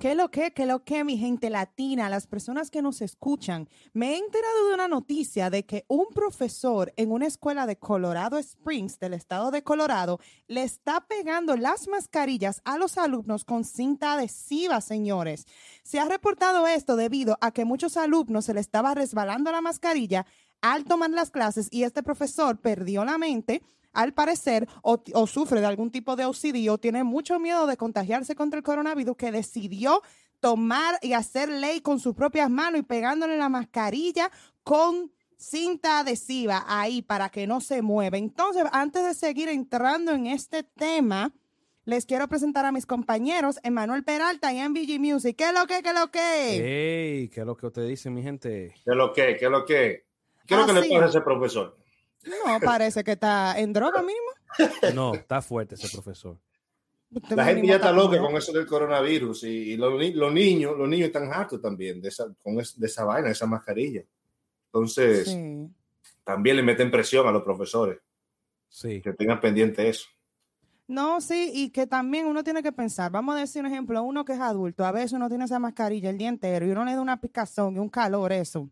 ¿Qué lo que, qué lo que, mi gente latina, las personas que nos escuchan? Me he enterado de una noticia de que un profesor en una escuela de Colorado Springs, del estado de Colorado, le está pegando las mascarillas a los alumnos con cinta adhesiva, señores. Se ha reportado esto debido a que muchos alumnos se le estaba resbalando la mascarilla al tomar las clases y este profesor perdió la mente al parecer, o, o, sufre de algún tipo de OCD o tiene mucho miedo de contagiarse contra el coronavirus, que decidió tomar y hacer ley con sus propias manos y pegándole la mascarilla con cinta adhesiva ahí para que no se mueva. Entonces, antes de seguir entrando en este tema, les quiero presentar a mis compañeros, Emanuel Peralta y MVG Music. ¿Qué es lo que, qué es lo que? Hey, ¿qué es lo que usted dice, mi gente? ¿Qué es lo que, qué es lo que? ¿Qué es lo que le pasa a ese profesor? No, parece que está en droga mismo. No, está fuerte ese profesor. La gente ya está loca con eso del coronavirus y, y los, los, niños, los niños están hartos también de esa, con es, de esa vaina, de esa mascarilla. Entonces, sí. también le meten presión a los profesores. Sí. Que tengan pendiente eso. No, sí, y que también uno tiene que pensar, vamos a decir un ejemplo, uno que es adulto, a veces uno tiene esa mascarilla el día entero y uno le da una picazón y un calor, eso.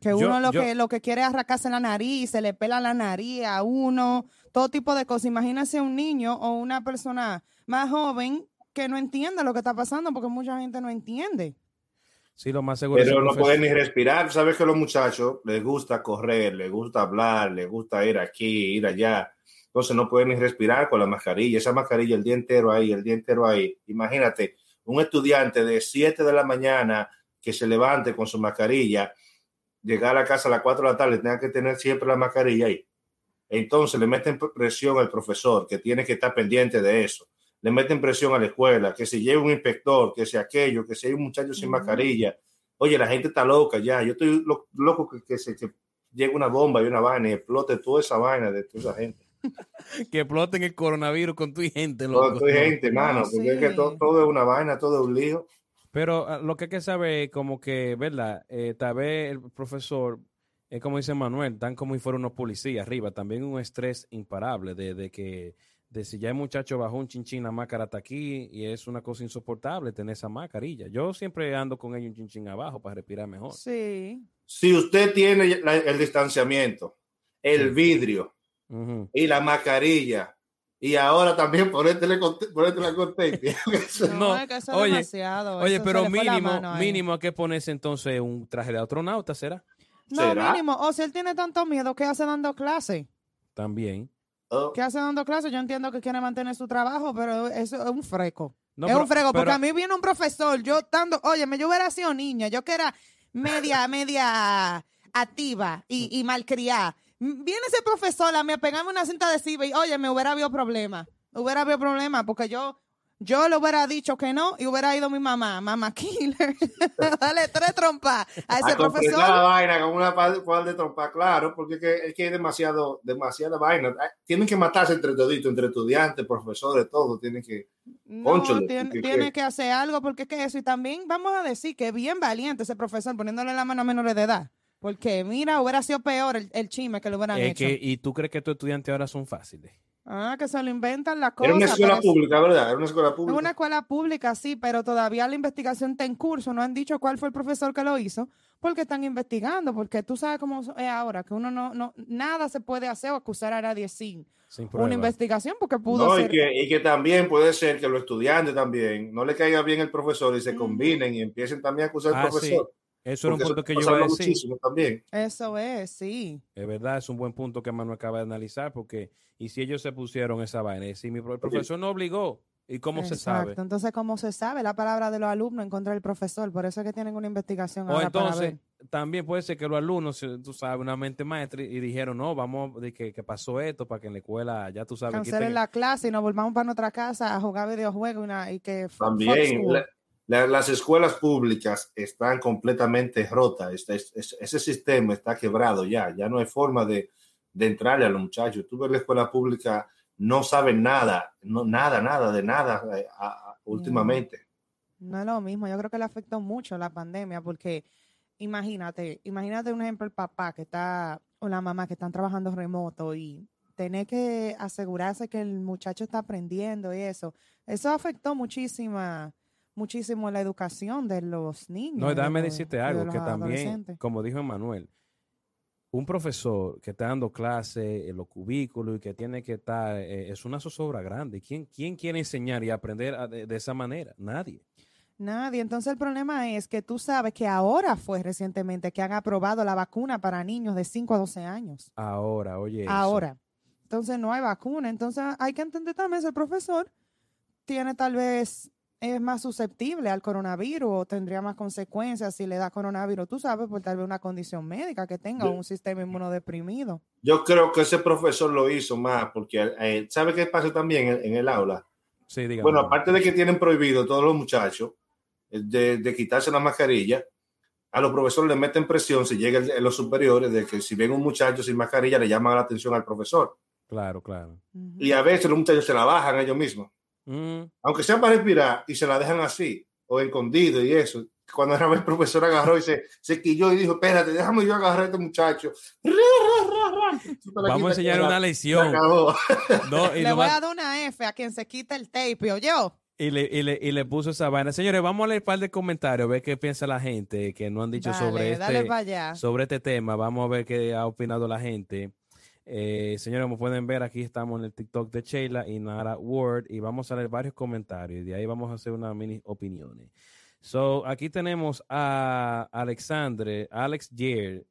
Que uno yo, lo, yo, que, lo que quiere es arrancarse la nariz, se le pela la nariz a uno, todo tipo de cosas. Imagínese un niño o una persona más joven que no entienda lo que está pasando, porque mucha gente no entiende. Sí, lo más seguro. Pero no pueden ni respirar. Sabes que a los muchachos les gusta correr, les gusta hablar, les gusta ir aquí, ir allá. Entonces no pueden ni respirar con la mascarilla. Esa mascarilla el día entero ahí, el día entero ahí. Imagínate, un estudiante de 7 de la mañana que se levante con su mascarilla llegar a la casa a las 4 de la tarde, tenga que tener siempre la mascarilla ahí. Entonces le meten presión al profesor, que tiene que estar pendiente de eso. Le meten presión a la escuela, que si llega un inspector, que si aquello, que si hay un muchacho sin mascarilla. Oye, la gente está loca ya. Yo estoy lo, loco que, que se que llegue una bomba y una vaina y explote toda esa vaina de toda esa gente. que exploten el coronavirus con tu gente, loco. Con tu gente, mano, porque sí. es que todo, todo es una vaina, todo es un lío. Pero uh, lo que hay que saber es como que, ¿verdad? Eh, tal vez el profesor, es eh, como dice Manuel, están como si fuera unos policías arriba. También un estrés imparable de, de, que, de si ya el muchacho bajó un chinchín, la máscara está aquí y es una cosa insoportable tener esa mascarilla. Yo siempre ando con ellos un chinchín abajo para respirar mejor. Sí. Si usted tiene la, el distanciamiento, el sí. vidrio uh -huh. y la mascarilla, y ahora también ponértele, ponértele con tape. no, no es oye, oye pero mínimo, mínimo hay que ponerse entonces un traje de astronauta, ¿será? No, ¿Será? mínimo. O si él tiene tanto miedo, ¿qué hace dando clase? También. Oh. ¿Qué hace dando clase? Yo entiendo que quiere mantener su trabajo, pero eso es un freco. No, es pero, un freco, porque pero, a mí viene un profesor, yo estando, oye, yo hubiera sido niña, yo que era media, media activa y, y malcriada viene ese profesor a mí a pegarme una cinta adhesiva y oye, me hubiera habido problema. Hubiera habido problema porque yo, yo le hubiera dicho que no y hubiera ido mi mamá, mamá killer. Dale tres trompas a ese a profesor. la vaina con una par de trompas, claro, porque es que, es que hay demasiado, demasiada vaina. Tienen que matarse entre toditos, entre estudiantes, profesores, todo. Tienen que. No, Conchole, tiene, que, tiene que, que hacer algo porque es que eso. Y también vamos a decir que bien valiente ese profesor poniéndole la mano a menores de edad. Porque, mira, hubiera sido peor el, el chisme que lo hubieran es hecho. Que, ¿Y tú crees que tus estudiantes ahora son fáciles? Ah, que se lo inventan las cosas. Era una escuela pública, ¿verdad? Era una escuela pública. Es una escuela pública, sí, pero todavía la investigación está en curso. No han dicho cuál fue el profesor que lo hizo, porque están investigando. Porque tú sabes cómo es ahora, que uno no, no nada se puede hacer o acusar a nadie sin, sin una investigación, porque pudo no, ser. Y que, y que también puede ser que los estudiantes también no le caiga bien el profesor y se mm. combinen y empiecen también a acusar ah, al profesor. Sí. Eso era un punto que yo iba a decir. También. Eso es, sí. Es verdad, es un buen punto que Manu acaba de analizar, porque, y si ellos se pusieron esa vaina, si mi el profesor no obligó, ¿y cómo Exacto. se sabe? Entonces, ¿cómo se sabe la palabra de los alumnos en contra del profesor? Por eso es que tienen una investigación o ahora entonces, para ver. también puede ser que los alumnos, tú sabes, una mente maestra y dijeron, no, vamos, de que, que pasó esto para que en la escuela, ya tú sabes. Cancelen la clase y nos volvamos para nuestra casa a jugar videojuegos y, una, y que... También, la, las escuelas públicas están completamente rotas. Este, este, ese sistema está quebrado ya. Ya no hay forma de, de entrarle a los muchachos. Tú ves la escuela pública, no saben nada, no, nada, nada, de nada eh, a, a, últimamente. No, no es lo mismo. Yo creo que le afectó mucho la pandemia porque imagínate, imagínate un ejemplo el papá que está o la mamá que están trabajando remoto y tener que asegurarse que el muchacho está aprendiendo y eso. Eso afectó muchísima muchísimo la educación de los niños. No, de déjame los- decirte de algo, que también, como dijo Emanuel, un profesor que está dando clase en los cubículos y que tiene que estar, eh, es una zozobra grande. ¿Quién, ¿Quién quiere enseñar y aprender a- de, de esa manera? Nadie. Nadie. Entonces el problema es que tú sabes que ahora fue recientemente que han aprobado la vacuna para niños de 5 a 12 años. Ahora, oye. eso. Ahora. Entonces no hay vacuna. Entonces hay que entender también si el profesor tiene tal vez es más susceptible al coronavirus o tendría más consecuencias si le da coronavirus, tú sabes, por tal vez una condición médica que tenga Yo- un sistema inmunodeprimido. Yo creo que ese profesor lo hizo más porque, eh, ¿sabe qué pasa también en, en el aula? Sí. Bueno, aparte de que tienen prohibido todos los muchachos eh, de, de quitarse la mascarilla, a los profesores les meten presión si llegan los superiores de que si ven un muchacho sin mascarilla le llaman la atención al profesor. Claro, claro. Y a veces los muchachos se la bajan ellos mismos, Mm, aunque sea para respirar, y se la dejan así, o escondido y eso. Cuando era vez el profesor agarró y se, se quilló y dijo, espérate, déjame yo agarrar a este muchacho. Vamos a enseñar una lección. acabó. No, y, Le voy a dar una F a quien se quita el tape, ¿o yo? y le, y le- y le puso esa vaina. Señores, vamos a leer un par de comentarios, a ver qué piensa la gente que no han dicho Dale, sobre dale este, sobre este tema. Vamos a ver qué ha opinado la gente. Eh, señores, como pueden ver, aquí estamos en el TikTok de Sheila y Nara Word y vamos a leer varios comentarios y de ahí vamos a hacer unas mini opiniones. So, aquí tenemos a Alexandre, Alex Jair,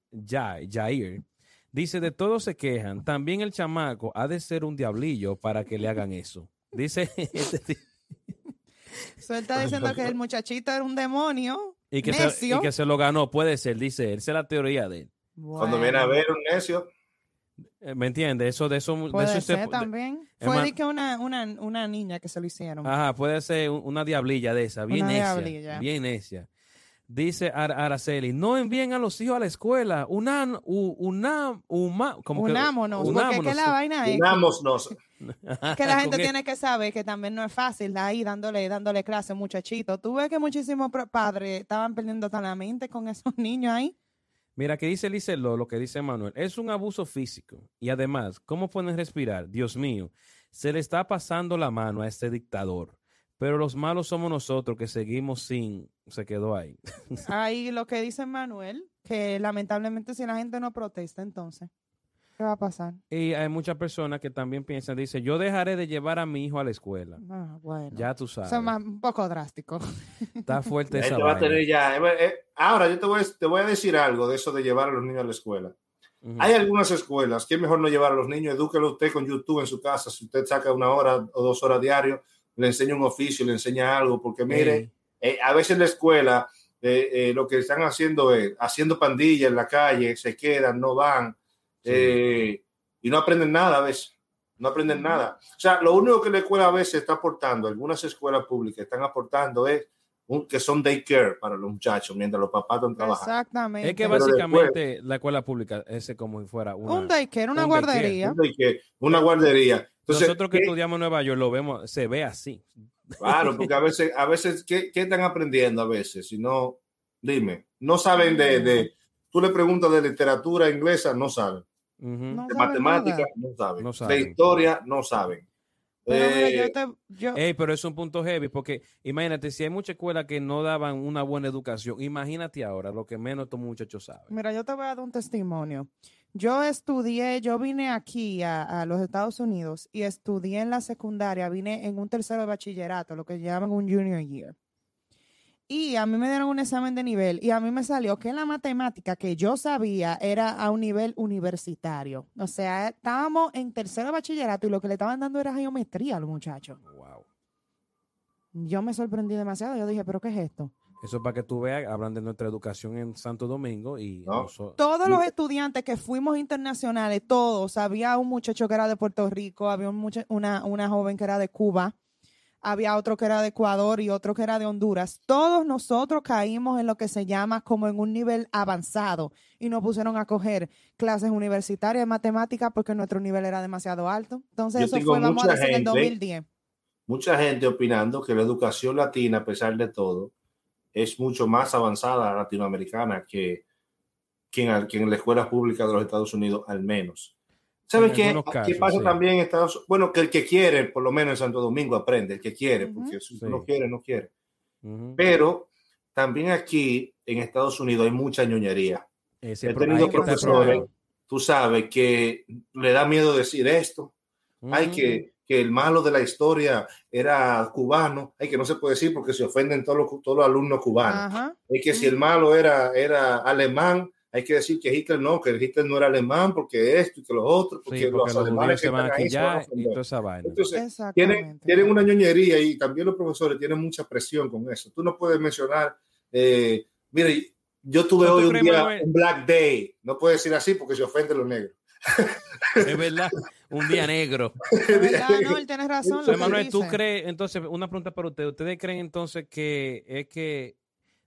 Jair. Dice, de todos se quejan. También el chamaco ha de ser un diablillo para que le hagan eso. Dice, este él está diciendo que el muchachito era un demonio. y, que se, necio. y que se lo ganó. Puede ser, dice él. Esa es la teoría de él. Cuando viene a ver un necio, ¿Me entiende? Eso de eso, de Puede eso usted- ser de- también. Fue de que una, una, una niña que se lo hicieron. Ajá, puede ser un- una diablilla de esa, bien Una necia. diablilla. Bien necia. Dice Ar- Araceli, no envíen a los hijos a la escuela. Unan, u- una, uma, como que- Unámonos, porque es que la vaina es unámonos. que la gente tiene que saber que también no es fácil ahí dándole, dándole clase muchachito. Tú ves que muchísimos padres estaban perdiendo tan la mente con esos niños ahí. Mira, que dice Lice Lo, lo que dice Manuel, es un abuso físico. Y además, ¿cómo pueden respirar? Dios mío, se le está pasando la mano a este dictador. Pero los malos somos nosotros que seguimos sin... Se quedó ahí. Ahí lo que dice Manuel, que lamentablemente si la gente no protesta, entonces, ¿qué va a pasar? Y hay muchas personas que también piensan, dice, yo dejaré de llevar a mi hijo a la escuela. Ah, bueno. Ya tú sabes. Eso es más- un poco drástico. Está fuerte Ahí esa va a tener ya. eh, eh, Ahora, yo te voy, a, te voy a decir algo de eso de llevar a los niños a la escuela. Ujú. Hay algunas escuelas que es mejor no llevar a los niños, edúquelo usted con YouTube en su casa. Si usted saca una hora o dos horas diario, le enseña un oficio, le enseña algo, porque mire, eh, a veces la escuela eh, eh, lo que están haciendo es haciendo pandillas en la calle, se quedan, no van Sí. eh, y no aprenden nada a veces. No aprenden nada. O sea, lo único que la escuela a veces está aportando, algunas escuelas públicas están aportando es un, que son daycare para los muchachos mientras los papás están trabajando. Exactamente. Es que básicamente la escuela pública es como si fuera una... un daycare, una un daycare. guardería. Un daycare, Una guardería. Entonces, Nosotros que ¿qué- estudiamos en Nueva York lo vemos, se ve así. Claro, porque a veces, a veces, ¿qué, qué están aprendiendo a veces? Si no, dime, no saben de, de, tú le preguntas de literatura inglesa, no saben. No De matemáticas, no saben. No De historia, no saben. Pero mira, Eh, yo te- yo- Ey, pero es un punto heavy porque imagínate, si hay muchas escuelas que no daban una buena educación, imagínate ahora lo que menos estos muchachos saben. Mira, yo te voy a dar un testimonio. Yo estudié, yo vine aquí a, a los Estados Unidos y estudié en la secundaria, vine en un tercero de bachillerato, lo que llaman un junior year. Y a mí me dieron un examen de nivel y a mí me salió que la matemática que yo sabía era a un nivel universitario. O sea, estábamos en tercero de bachillerato y lo que le estaban dando era geometría a los muchachos. Wow. Yo me sorprendí demasiado. Yo dije, ¿pero qué es esto? Eso para que tú veas, hablan de nuestra educación en Santo Domingo y No. noso- todos los estudiantes que fuimos internacionales, todos, había un muchacho que era de Puerto Rico, había un mucha- una, una joven que era de Cuba, había otro que era de Ecuador y otro que era de Honduras. Todos nosotros caímos en lo que se llama como en un nivel avanzado y nos pusieron a coger clases universitarias de matemáticas porque nuestro nivel era demasiado alto. Entonces Yo eso fue, vamos a en el gente 2010. mucha gente opinando que la educación latina, a pesar de todo, es mucho más avanzada latinoamericana que, que, en, que en la escuela pública de los Estados Unidos, al menos. ¿Sabes qué? ¿Qué pasa sí. también en Estados Unidos? Bueno, que el que quiere, por lo menos en Santo Domingo, aprende, el que quiere, Ujú. porque si Sí. no quiere, no quiere. Ujú. Pero también aquí en Estados Unidos hay mucha ñoñería. Ese He tenido profesores, tú sabes, que le da miedo decir esto. Hay Ujú. que, que el malo de la historia era cubano. Hay que no se puede decir porque se ofenden todos los, todos los alumnos cubanos. Ajá. Es que si el malo era, era alemán, hay que decir que Hitler no, que Hitler no era alemán porque esto y que los otros, porque, Sí, porque los los alemanes que se van están ahí se van a ya y ofender. toda esa vaina. Entonces, tienen, tienen una ñoñería y también los profesores tienen mucha presión con eso. Tú no puedes mencionar, eh, mire, yo tuve ¿No tú hoy un día, Manuel? un Black Day. No puedes decir así porque se ofenden los negros. Es verdad, un día negro. Verdad, no, él tiene razón. Entonces, Manuel, ¿tú crees, entonces, una pregunta para ustedes, ¿ustedes creen entonces que es que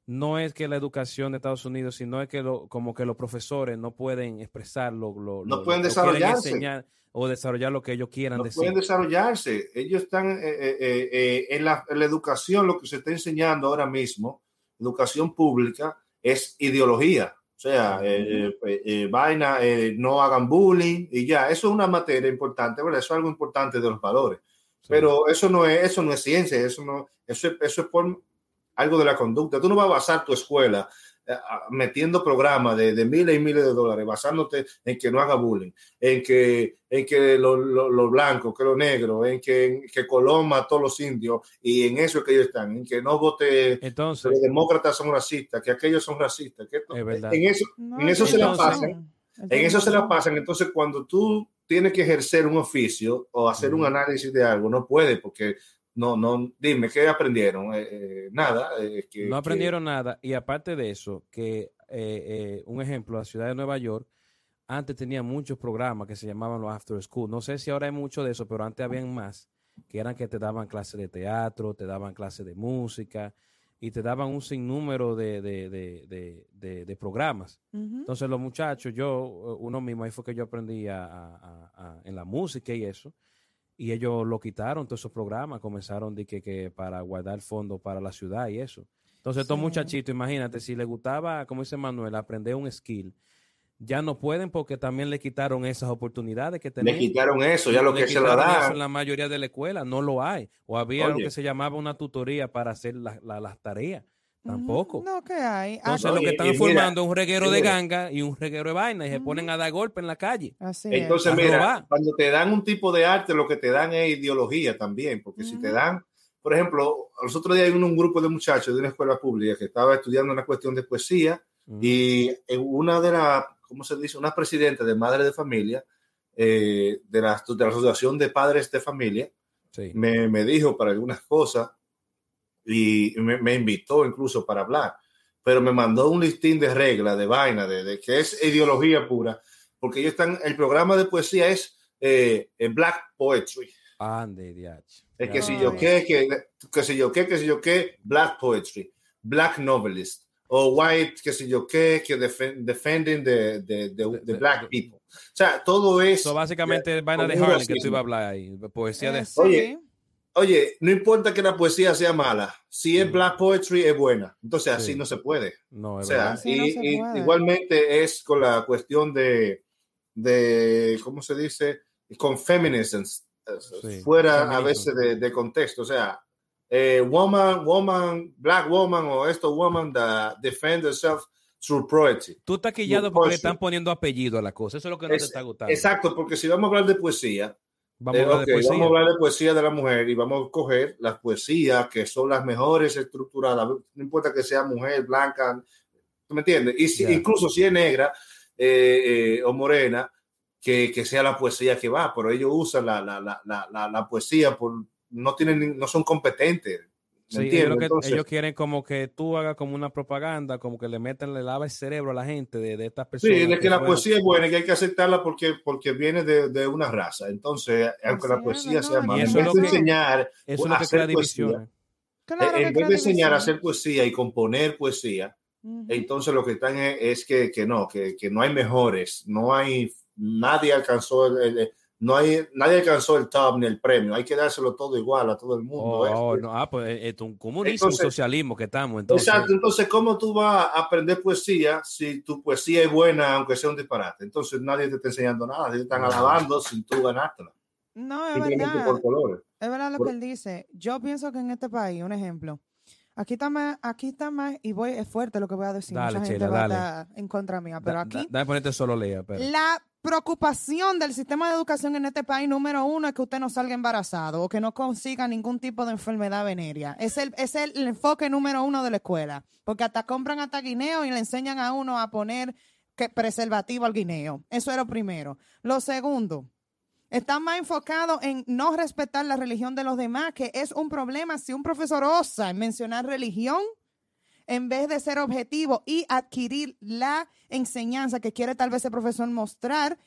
no es que la educación de Estados Unidos, sino es que lo, como que los profesores no pueden expresar lo, No lo- pueden desarrollarse. enseñar o desarrollar lo que ellos quieran no decir? pueden desarrollarse. Ellos están eh, eh, eh, eh, en, la, en la educación, lo que se está enseñando ahora mismo, educación pública, es ideología. O sea, eh, eh, vaina, no hagan bullying y ya. Eso es una materia importante, ¿verdad? Eso es algo importante de los valores. Sí. Pero eso no es, eso no es ciencia, eso no, eso, es- eso es por algo de la conducta. Tú no vas a basar tu escuela eh, metiendo programas de, de miles y miles de dólares, basándote en que no haga bullying, en que, en que los lo, lo blancos, que los negros, en que, en que Colón mató a los indios, y en eso es que ellos están, en que no vote, que Entonces, los demócratas son racistas, que aquellos son racistas, que esto- Es verdad. en eso, No, en eso se la pasan. en eso se la pasan. Entonces, cuando tú tienes que ejercer un oficio o hacer un análisis de algo, no puedes, porque no, no, dime, ¿qué aprendieron? Eh, eh, nada. eh, que- no que- aprendieron nada. Y aparte de eso, que eh, eh, un ejemplo, la ciudad de Nueva York antes tenía muchos programas que se llamaban los after school. No sé si ahora hay mucho de eso, pero antes habían más, que eran que te daban clases de teatro, te daban clases de música y te daban un sinnúmero de, de, de, de, de- de programas. Entonces los muchachos, yo, eh, uno mismo, ahí fue que yo aprendí a, a- a- a- en la música y eso. Y ellos lo quitaron, todos esos programas, comenzaron de que, que para guardar fondos para la ciudad y eso. Entonces estos Sí. muchachitos, imagínate, si les gustaba, como dice Manuel, aprender un skill, ya no pueden porque también le quitaron esas oportunidades que Le tenían. quitaron eso, ya lo Le que se la dan. en la mayoría de la escuela, no lo hay. O había lo que se llamaba una tutoría para hacer la- la- las tareas. Tampoco. No, ¿qué hay? Ah, Entonces lo que están mira, formando es un reguero de ganga y un reguero de vaina y se ponen a dar golpe en la calle. así es. Entonces, mira, cuando te dan un tipo de arte, lo que te dan es ideología también, porque si te dan, por ejemplo, los otros días hay un, un grupo de muchachos de una escuela pública que estaba estudiando una cuestión de poesía Ujú. y una de las, ¿cómo se dice? Una presidenta de madre de familia, eh, de, la, de la Asociación de Padres de Familia, Sí. me, me dijo para algunas cosas y me, me invitó incluso para hablar, pero me mandó un listín de reglas, de vaina, de, de que es ideología pura, porque ellos están, el programa de poesía es eh, Black Poetry. Ande, diache. Es que si yo qué, que, que si yo qué, que si yo qué, Black Poetry, Black Novelist, o White, que si yo qué, que defen- defending the, the, the- De- the Black people. O sea, todo es... Eso básicamente es vaina de Harlem que tú ibas a hablar ahí. Poesía de... Eh, sí. Oye, Oye, no importa que la poesía sea mala, si es Mm. Black Poetry es buena. Entonces así Sí. no se puede. No, O es sea, verdad. Así no y, se y puede. igualmente es con la cuestión de, de ¿cómo se dice? Con feminism, eh, Sí, fuera a veces de, de contexto. O sea, eh, woman, woman, black woman o esto woman that defend herself through poetry. Tú estás quillado porque le están poniendo apellido a la cosa. Eso es lo que no Es- te está gustando. Exacto, porque si vamos a hablar de poesía, Vamos Eh, a hablar de poesía. Vamos a hablar de poesía de la mujer y vamos a coger las poesías que son las mejores estructuradas, no importa que sea mujer, blanca, ¿tú me entiendes? Y si, incluso si es negra eh, eh, o morena, que, que sea la poesía que va, pero ellos usan la, la, la, la, la- la poesía, por, no, tienen, no son competentes. ¿Me Sí, ellos, que- Entonces, ellos quieren como que tú hagas como una propaganda, como que le metan, le lava el cerebro a la gente de, de estas personas. Sí, de que la fueron- poesía es buena y que hay que aceptarla porque, porque viene de, de una raza. Entonces, aunque la es, poesía no, sea mala, eso en es vez lo de que- enseñar Eso a que hacer poesía. Claro en que vez de enseñar a hacer poesía y componer poesía, entonces lo que están es, es que, que no, que, que no hay mejores, no hay, nadie alcanzó el, el- no hay, nadie alcanzó el top ni el premio, hay que dárselo todo igual a todo el mundo. Oh, oh, no, ah, pues esto es un comunismo, Entonces- un socialismo que estamos. Entonces, Exacto, entonces, ¿cómo tú vas a aprender poesía si tu poesía es buena, aunque sea un disparate? Entonces, nadie te está enseñando nada, te están No. alabando sin tú ganártela, No, es verdad. por colores. Es verdad lo Por- que él dice. Yo pienso que en este país, un ejemplo, Aquí está más, aquí está más, y voy, es fuerte lo que voy a decir. Dale, Mucha gente Sheila, va a dale. estar en contra mía, pero Da- aquí da- Dame ponerte solo lea, pero. la preocupación del sistema de educación en este país, número uno, es que usted no salga embarazado o que no consiga ningún tipo de enfermedad venérea. Es el, es el, el enfoque número uno de la escuela. Porque hasta compran hasta guineo y le enseñan a uno a poner que preservativo al guineo. Eso es lo primero. Lo segundo, está más enfocado en no respetar la religión de los demás, que es un problema si un profesor osa en mencionar religión en vez de ser objetivo y adquirir la enseñanza que quiere tal vez el profesor mostrar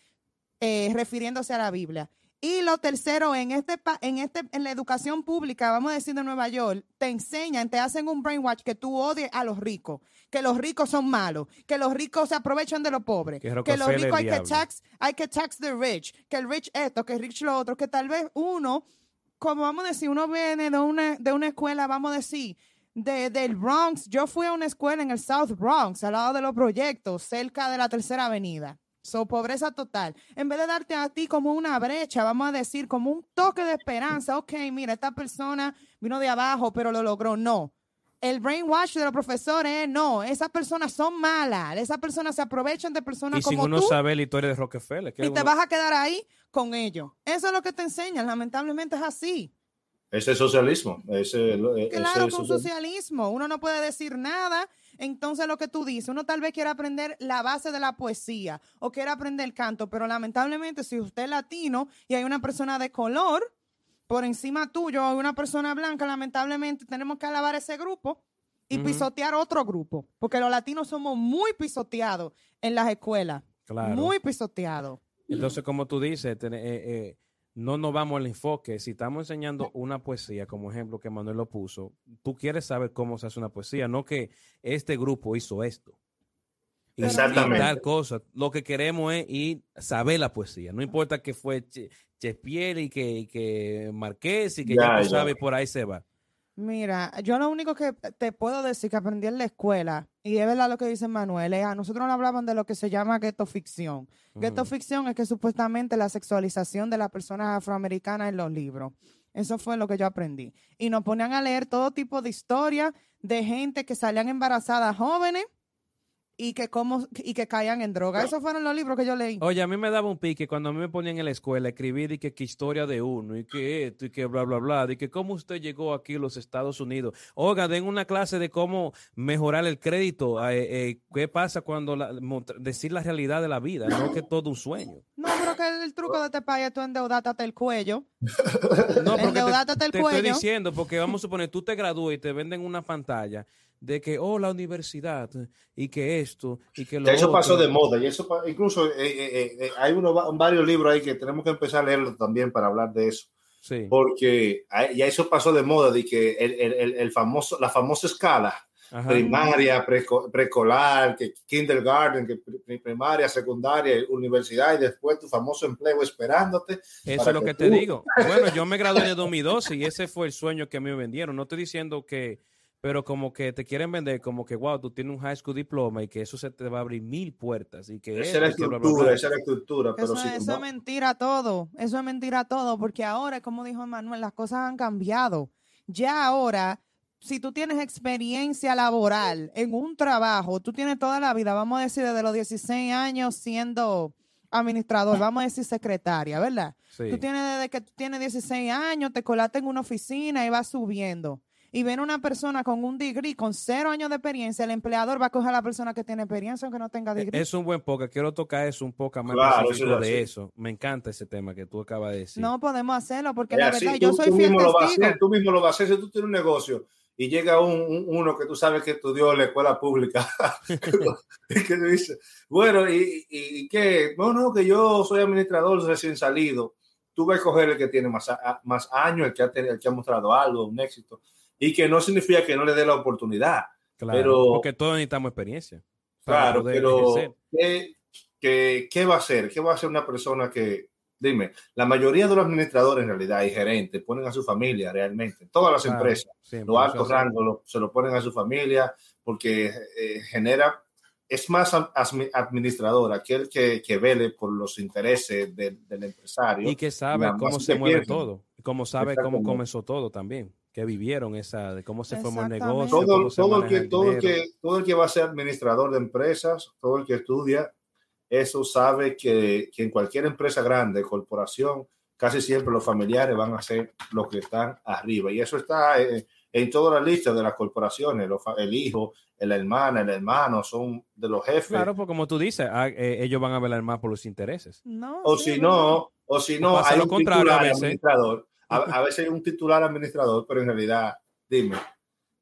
eh, refiriéndose a la Biblia. Y lo tercero, en este, en este, en la educación pública, vamos a decir de Nueva York, te enseñan, te hacen un brainwash que tú odies a los ricos, que los ricos son malos, que los ricos se aprovechan de los pobres, Que que, los ricos hay que tax, hay que tax the rich, que el rich esto, que el rich lo otro, que tal vez uno, como vamos a decir, uno viene de una, de una escuela, vamos a decir, de, del Bronx. Yo fui a una escuela en el South Bronx, al lado de los proyectos, cerca de la tercera avenida. So, pobreza total. En vez de darte a ti como una brecha, vamos a decir, como un toque de esperanza, ok, mira, esta persona vino de abajo, pero lo logró. No. El brainwash de los profesores es no, esas personas son malas, esas personas se aprovechan de personas Y sin como uno tú saber la historia de Rockefeller. y te vas a quedar ahí con ellos. Eso es lo que te enseñan, lamentablemente es así. Ese es socialismo. Ese, ese Claro, es con socialismo. socialismo. Uno no puede decir nada. Entonces, lo que tú dices, uno tal vez quiere aprender la base de la poesía o quiere aprender el canto, pero lamentablemente, si usted es latino y hay una persona de color por encima tuyo o una persona blanca, lamentablemente tenemos que alabar ese grupo y pisotear otro grupo, porque los latinos somos muy pisoteados en las escuelas. Claro. Muy pisoteados. Entonces, como tú dices, ten- eh, eh, no nos vamos al enfoque. Si estamos enseñando una poesía, como ejemplo que Manuel lo puso, tú quieres saber cómo se hace una poesía, no que este grupo hizo esto. Y- y Exactamente. tal cosa. Lo que queremos es ir a saber la poesía. No importa que fue Che- Shakespeare y que, y que Marqués y que ya, Ya, tú ya. sabes, por ahí se va. Mira, yo lo único que te puedo decir que aprendí en la escuela, y es verdad lo que dice Manuel, es a nosotros nos hablaban de lo que se llama ghetto ficción. Ghetto ficción es que supuestamente la sexualización de las personas afroamericanas en los libros. Eso fue lo que yo aprendí. Y nos ponían a leer todo tipo de historias de gente que salían embarazadas jóvenes y que, como, y que caían en droga. Esos fueron los libros que yo leí. Oye, a mí me daba un pique cuando a mí me ponían en la escuela escribir y que, que historia de uno y que esto y que bla, bla, bla, de que cómo usted llegó aquí a los Estados Unidos. Oiga, den una clase de cómo mejorar el crédito. eh, eh, ¿Qué pasa cuando la- decir la realidad de la vida? No que todo un sueño. No, pero que el truco de este país es tú endeudarte hasta el cuello. No, porque te, el te estoy cuello. diciendo, porque vamos a suponer, tú te gradúas y te venden una pantalla de que, oh, la universidad, y que esto, y que lo Ya eso otro. pasó de moda y eso incluso eh, eh, eh, hay uno, va- varios libros ahí que tenemos que empezar a leerlos también para hablar de eso Sí. porque hay- ya eso pasó de moda de que el, el- el- famoso la famosa escala Ajá. primaria preescolar que kindergarten que pri- primaria secundaria universidad y después tu famoso empleo esperándote Eso es lo que que te digo. Bueno, yo me gradué el 2012 y ese fue el sueño que me vendieron. No estoy diciendo que, pero como que te quieren vender como que, wow, tú tienes un high school diploma y que eso se te va a abrir mil puertas y que esa es la estructura bla. esa es la estructura pero Eso, eso no- es mentira todo, eso es mentira todo, porque ahora, como dijo Manuel, las cosas han cambiado. Ya ahora, si tú tienes experiencia laboral en un trabajo, tú tienes toda la vida, vamos a decir, desde los 16 años siendo administrador, vamos a decir secretaria, ¿verdad? Sí. Tú tienes desde que tú tienes 16 años, te colaste en una oficina y vas subiendo. Y ven una persona con un degree, con cero años de experiencia, el empleador va a coger a la persona que tiene experiencia aunque no tenga degree. Es un buen poca. Quiero tocar eso un poco más Claro, específico es de así. eso. Me encanta ese tema que tú acabas de decir. No podemos hacerlo porque Es la verdad, tú- yo soy tú fiel mismo lo vas a testigo. hacer, tú mismo lo vas a hacer si tú tienes un negocio y llega un, un- uno que tú sabes que estudió en la escuela pública y que dice, bueno, ¿y, y, y qué? No, no, que yo soy administrador recién salido. Tú vas a escoger el que tiene más, a- más años, el que, ha, tenido- el que ha mostrado algo, un éxito. Y que no significa que no le dé la oportunidad. Claro, pero- porque todos necesitamos experiencia. Claro, pero. ¿qué, qué, qué va a hacer? ¿Qué va a hacer una persona que, dime, la mayoría de los administradores en realidad y gerentes ponen a su familia realmente, todas las Claro, empresas, siempre, los altos rangos lo- se lo ponen a su familia porque eh, genera, es más administrador, aquel que, que vele por los intereses del- del empresario. Y que sabe más cómo se mueve piensan. todo. y Cómo sabe cómo comenzó todo también. Que vivieron esa, de cómo se formó el negocio. todo, cómo se todo, el que, el todo, el que, todo el que va a ser administrador de empresas, todo el que estudia, eso sabe que, que en cualquier empresa grande, corporación, casi siempre los familiares van a ser los que están arriba. Y eso está eh, en todas las listas de las corporaciones. Los el hijo, la hermana, el hermano son de los jefes. Claro, pues como tú dices, ah, eh, ellos van a velar más por los intereses. No, o sí, si es no, o si no, hay lo un contrario a titular veces. administrador. A, a veces hay un titular administrador, pero en realidad, dime,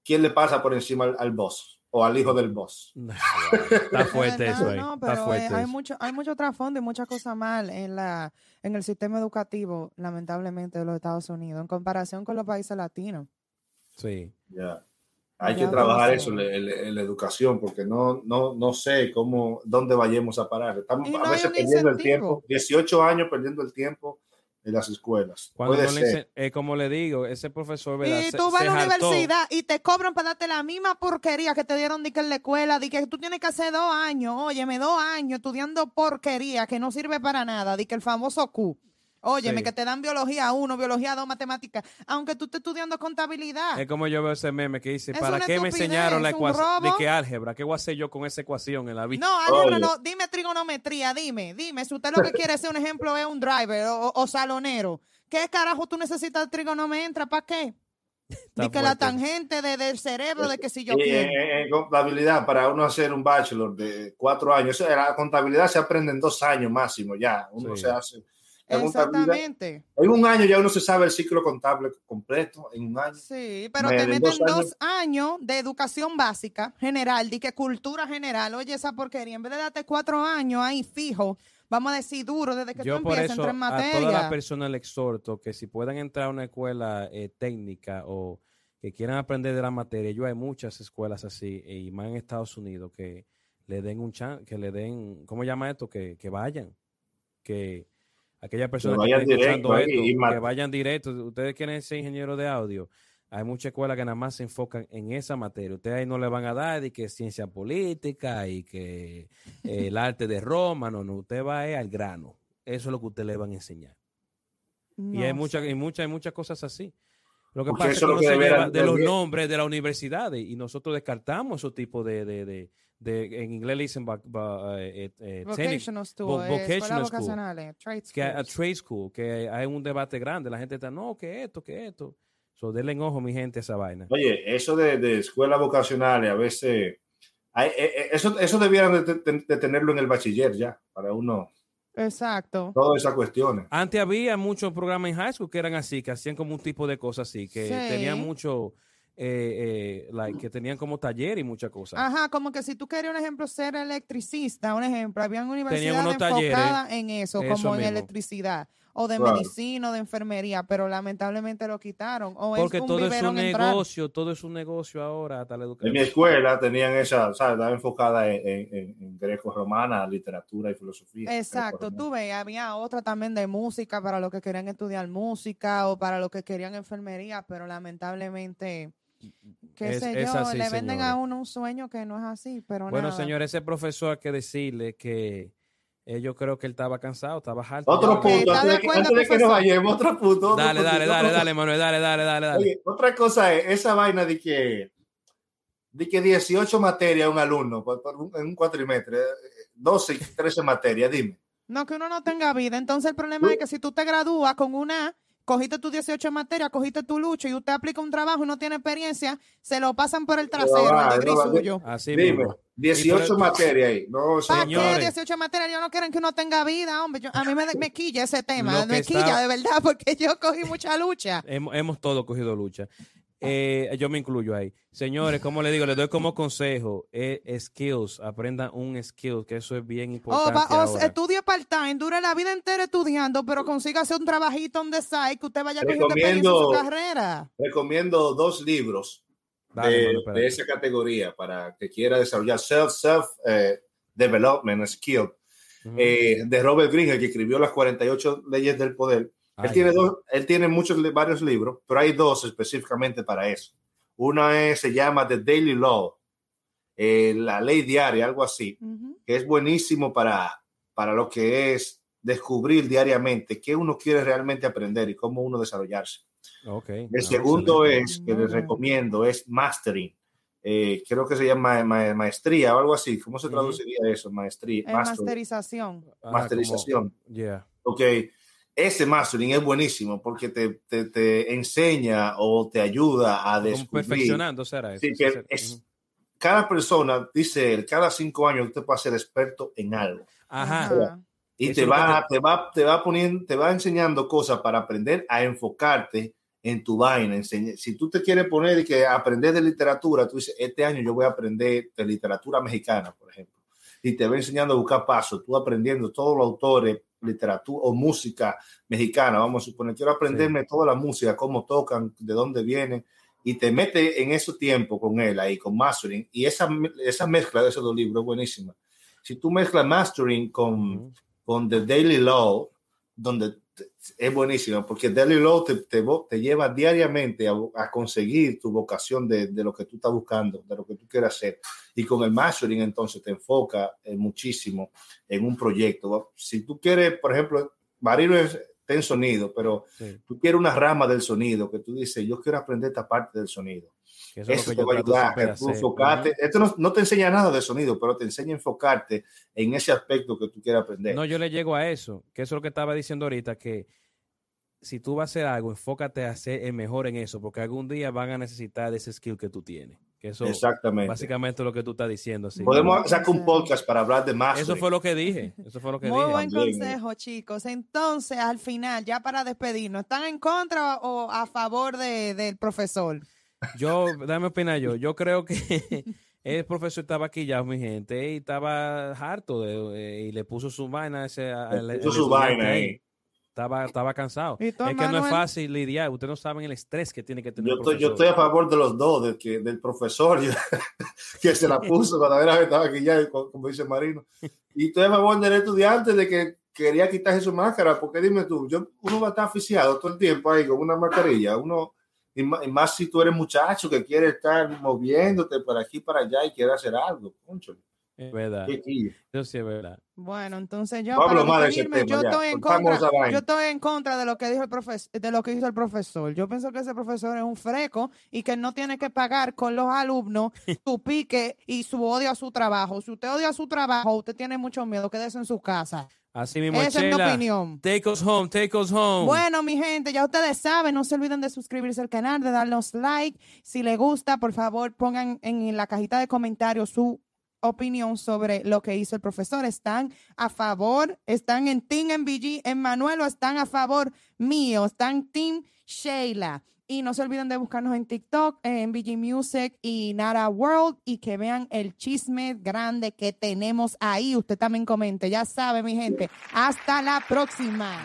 ¿quién le pasa por encima al, al boss o al hijo del boss? Está fuerte eso ahí. no, está pero, eh, fuerte hay eso. mucho, hay mucho trasfondo y muchas cosas mal en la, en el sistema educativo, lamentablemente, de los Estados Unidos, en comparación con los países latinos. Sí. Ya. Hay Ya que trabajar eso la educación, porque no, no, no sé cómo, dónde vayamos a parar. Estamos no a veces perdiendo el incentivo. tiempo, 18 años perdiendo el tiempo en las escuelas. Cuando Puede no le ser. eh, como le digo, ese profesor, ¿verdad? Y Se- tú vas a la hartó. universidad y te cobran para darte la misma porquería que te dieron de que en la escuela, de que tú tienes que hacer dos años, óyeme, dos años estudiando porquería que no sirve para nada, de que el famoso Q. Óyeme, Sí. que te dan biología 1, biología 2, matemáticas, aunque tú estés estudiando contabilidad. Es como yo veo ese meme que dice, Es ¿para qué me enseñaron la ecuación? De qué álgebra, ¿qué voy a hacer yo con esa ecuación en la vida? No, álgebra no, dime trigonometría, dime, dime, si usted lo que quiere ser un ejemplo es un driver o, o salonero, ¿qué carajo tú necesitas de trigonometría? ¿Para qué? De que la tangente de- del cerebro, de que si yo Y quiero. en, en- en contabilidad, para uno hacer un bachelor de cuatro años, la contabilidad se aprende en dos años máximo ya. Uno Sí. se hace. Exactamente. En un año ya uno se sabe el ciclo contable completo, en un año. Sí, pero Me- te en meten dos dos años- de educación básica general, de que cultura general. Oye, esa porquería, en vez de darte cuatro años ahí fijo, vamos a decir duro, desde que Yo tú por empiezas eso a entrar en a toda la materia. persona le exhorto que si puedan entrar a una escuela eh, técnica o que quieran aprender de la materia, yo hay muchas escuelas así eh, y más en Estados Unidos que le den un chan, que le den, ¿cómo llama esto? Que, que vayan, que aquellas personas que, directo escuchando ahí esto, y que vayan directo. Ustedes quieren ser ingeniero de audio. Hay muchas escuelas que nada más se enfocan en esa materia. Ustedes ahí no le van a dar de que ciencia política y que eh, el arte de Roma. No, no. Usted va eh, al grano. Eso es lo que usted le van a enseñar. y hay muchas, y muchas, hay muchas cosas así. Lo que pasa es que uno que se lleva de los nombres de las universidades y nosotros descartamos esos tipos de, de, de, de- en inglés le dicen va- va- eh, eh, technic- Vocational school, vo- eh, vocational vocacionales, trade que a, trade school, que hay un debate grande, la gente está, no, que esto, que esto. So, denle en ojo, mi gente, a esa vaina. Oye, eso de, de escuelas vocacionales, a veces, hay- eh, eh, eso, eso debieran de, de- de tenerlo en el bachiller ya, para uno, Exacto. todas esas cuestiones. Antes había muchos programas en high school que eran así, que hacían como un tipo de cosas así, que Sí. tenían mucho, eh, eh, like, que tenían como taller y muchas cosas. Ajá, como que si tú querías, un ejemplo, ser electricista, un ejemplo, habían universidades enfocadas en eso, eso como en electricidad, o de Claro. medicina, o de enfermería, pero lamentablemente lo quitaron. O Porque es un todo es un entrar. negocio, todo es un negocio ahora, hasta la En educación. mi escuela tenían esa, ¿sabes? Estaba enfocada en, en, en- en greco-romana, literatura y filosofía. Exacto, tú ves, había otra también de música para los que querían estudiar música o para los que querían enfermería, pero lamentablemente, qué Es- sé es yo, así, le venden a uno un sueño que no es así, pero Bueno, nada. señor, ese profesor hay que decirle que eh, yo creo que él estaba cansado, estaba harto. Otro punto, ¿está antes de que, acuerdo, antes de que nos vayamos, otro punto. otro Dale, punto, dale, otro dale, punto. dale, Manuel, dale, dale, dale, dale. Oye, otra cosa es esa vaina de que, de que 18 materias un alumno por- por un- en un cuatrimestre, eh, 12, 13 materias, dime. No, que uno no tenga vida. Entonces el problema es que si tú te gradúas con una, cogiste tus 18 materias, cogiste tu lucha y usted aplica un trabajo y no tiene experiencia, se lo pasan por el trasero, va, el degree no suyo. Así dime, mismo. 18 Y por- materias ahí. No, eso ¿Para no- qué Señores. 18 materias? Yo no quieren que uno tenga vida, hombre. Yo- a mí me, me quilla ese tema, me quilla está- de verdad, porque yo cogí mucha lucha. Hemos, hemos todos cogido lucha. Eh, yo me incluyo ahí. Señores, como le digo, les doy como consejo, eh, skills, aprendan un skill, que eso es bien importante va, o ahora. estudie part-time, dure la vida entera estudiando, pero consígase un trabajito on the side que usted vaya cogiendo experiencia su Recomiendo- carrera. Recomiendo dos libros Dale, de, esa categoría para que quiera desarrollar self, self eh, development skill. Eh, de Robert Greene, que escribió las 48 leyes del poder. Ay, él tiene dos, él tiene muchos varios libros, pero hay dos específicamente para eso. Una es, se llama The Daily Law, eh, la ley diaria, algo así, Ujú. que es buenísimo para, para lo que es descubrir diariamente qué uno quiere realmente aprender y cómo uno desarrollarse. Okay. El Ah, segundo excelente. es, que les recomiendo, es mastering. Eh, creo que se llama ma- maestría o algo así. ¿Cómo se traduciría eso? Maestría. Es mastering. masterización. Ah, masterización. como- yeah. Ok, ese mastering es buenísimo porque te, te, te enseña o te ayuda a Como descubrir. perfeccionando será eso. Sí, que es- ujú. Cada persona, dice él, cada cinco años usted puede ser experto en algo. Ajá. Y Eso te es lo va, que te, va, te va poniendo, te va enseñando cosas para aprender a enfocarte en tu vaina. enseña- Si tú te quieres poner y que aprender de literatura, tú dices, este año yo voy a aprender de literatura mexicana, por ejemplo. Y te va enseñando a buscar pasos, tú aprendiendo todos los autores, literatura o música mexicana, vamos a suponer, quiero aprenderme toda la música, cómo tocan, de dónde vienen, y te mete en ese tiempo con él ahí, con mastering, y esa, esa mezcla de esos dos libros es buenísima. Si tú mezclas mastering con, con The Daily Law, donde es buenísimo, porque Daily Law te, te, te lleva diariamente a, a conseguir tu vocación de, de lo que tú estás buscando, de lo que tú quieres hacer. Y con el mastering entonces te enfoca eh, muchísimo en un proyecto. Si tú quieres, por ejemplo, Marino es- está en sonido, pero Sí, tú quieres una rama del sonido, que tú dices, yo quiero aprender esta parte del sonido. Que eso es Eso lo que te yo va a ayudar tú enfocarte. Esto no, no te enseña nada de sonido, pero te enseña a enfocarte en ese aspecto que tú quieres aprender. No, yo le llego a eso, que eso es lo que estaba diciendo ahorita, que si tú vas a hacer algo, enfócate a ser el mejor en eso, porque algún día van a necesitar ese skill que tú tienes. Que eso Exactamente. básicamente es lo que tú estás diciendo. sí. Podemos sacar un podcast para hablar de más. Eso fue lo que dije. Eso fue lo que Muy dije. buen también, consejo, chicos. Entonces, al final, ya para despedirnos, ¿están en contra o a favor de, del profesor? Yo, dame opinar yo. Yo creo que el profesor estaba aquí ya, mi gente, y estaba harto de, eh, y le puso su vaina ese. al- puso su vaina ahí. Estaba, estaba cansado. ¿Y Es que no es fácil lidiar. Ustedes no saben el estrés que tiene que tener Yo el estoy, yo estoy a favor de los dos, de que, del profesor que se la puso cuando era- estaba aquí ya, co- como dice Marino. Y estoy a favor del estudiante de que quería quitarse su máscara, porque dime tú, yo, uno va a estar asfixiado todo el tiempo ahí con una mascarilla. Uno, y más, y más si tú eres muchacho que quiere estar moviéndote por aquí para allá y quiere hacer algo. Concho, Es verdad. Eso sí es verdad. Bueno, entonces yo, No hablo para tema, yo estoy en contra, yo estoy en contra de lo que dijo el profesor, de lo que hizo el profesor. Yo pienso que ese profesor es un freco y que no tiene que pagar con los alumnos su pique y su odio a su trabajo. Si usted odia su trabajo, usted tiene mucho miedo, quédese en su casa. Así mismo, Esa es mi opinión. Take us home, take us home. Bueno, mi gente, ya ustedes saben, no se olviden de suscribirse al canal, de darnos like. Si les gusta, por favor, pongan en la cajita de comentarios su opinión sobre lo que hizo el profesor. ¿Están a favor? ¿Están en Team MVG, en Manuel o están a favor mío? ¿Están Team Sheila? Y no se olviden de buscarnos en TikTok, en VG Music y Nara World y que vean el chisme grande que tenemos ahí. Usted también comente, ya sabe, mi gente. Hasta la próxima.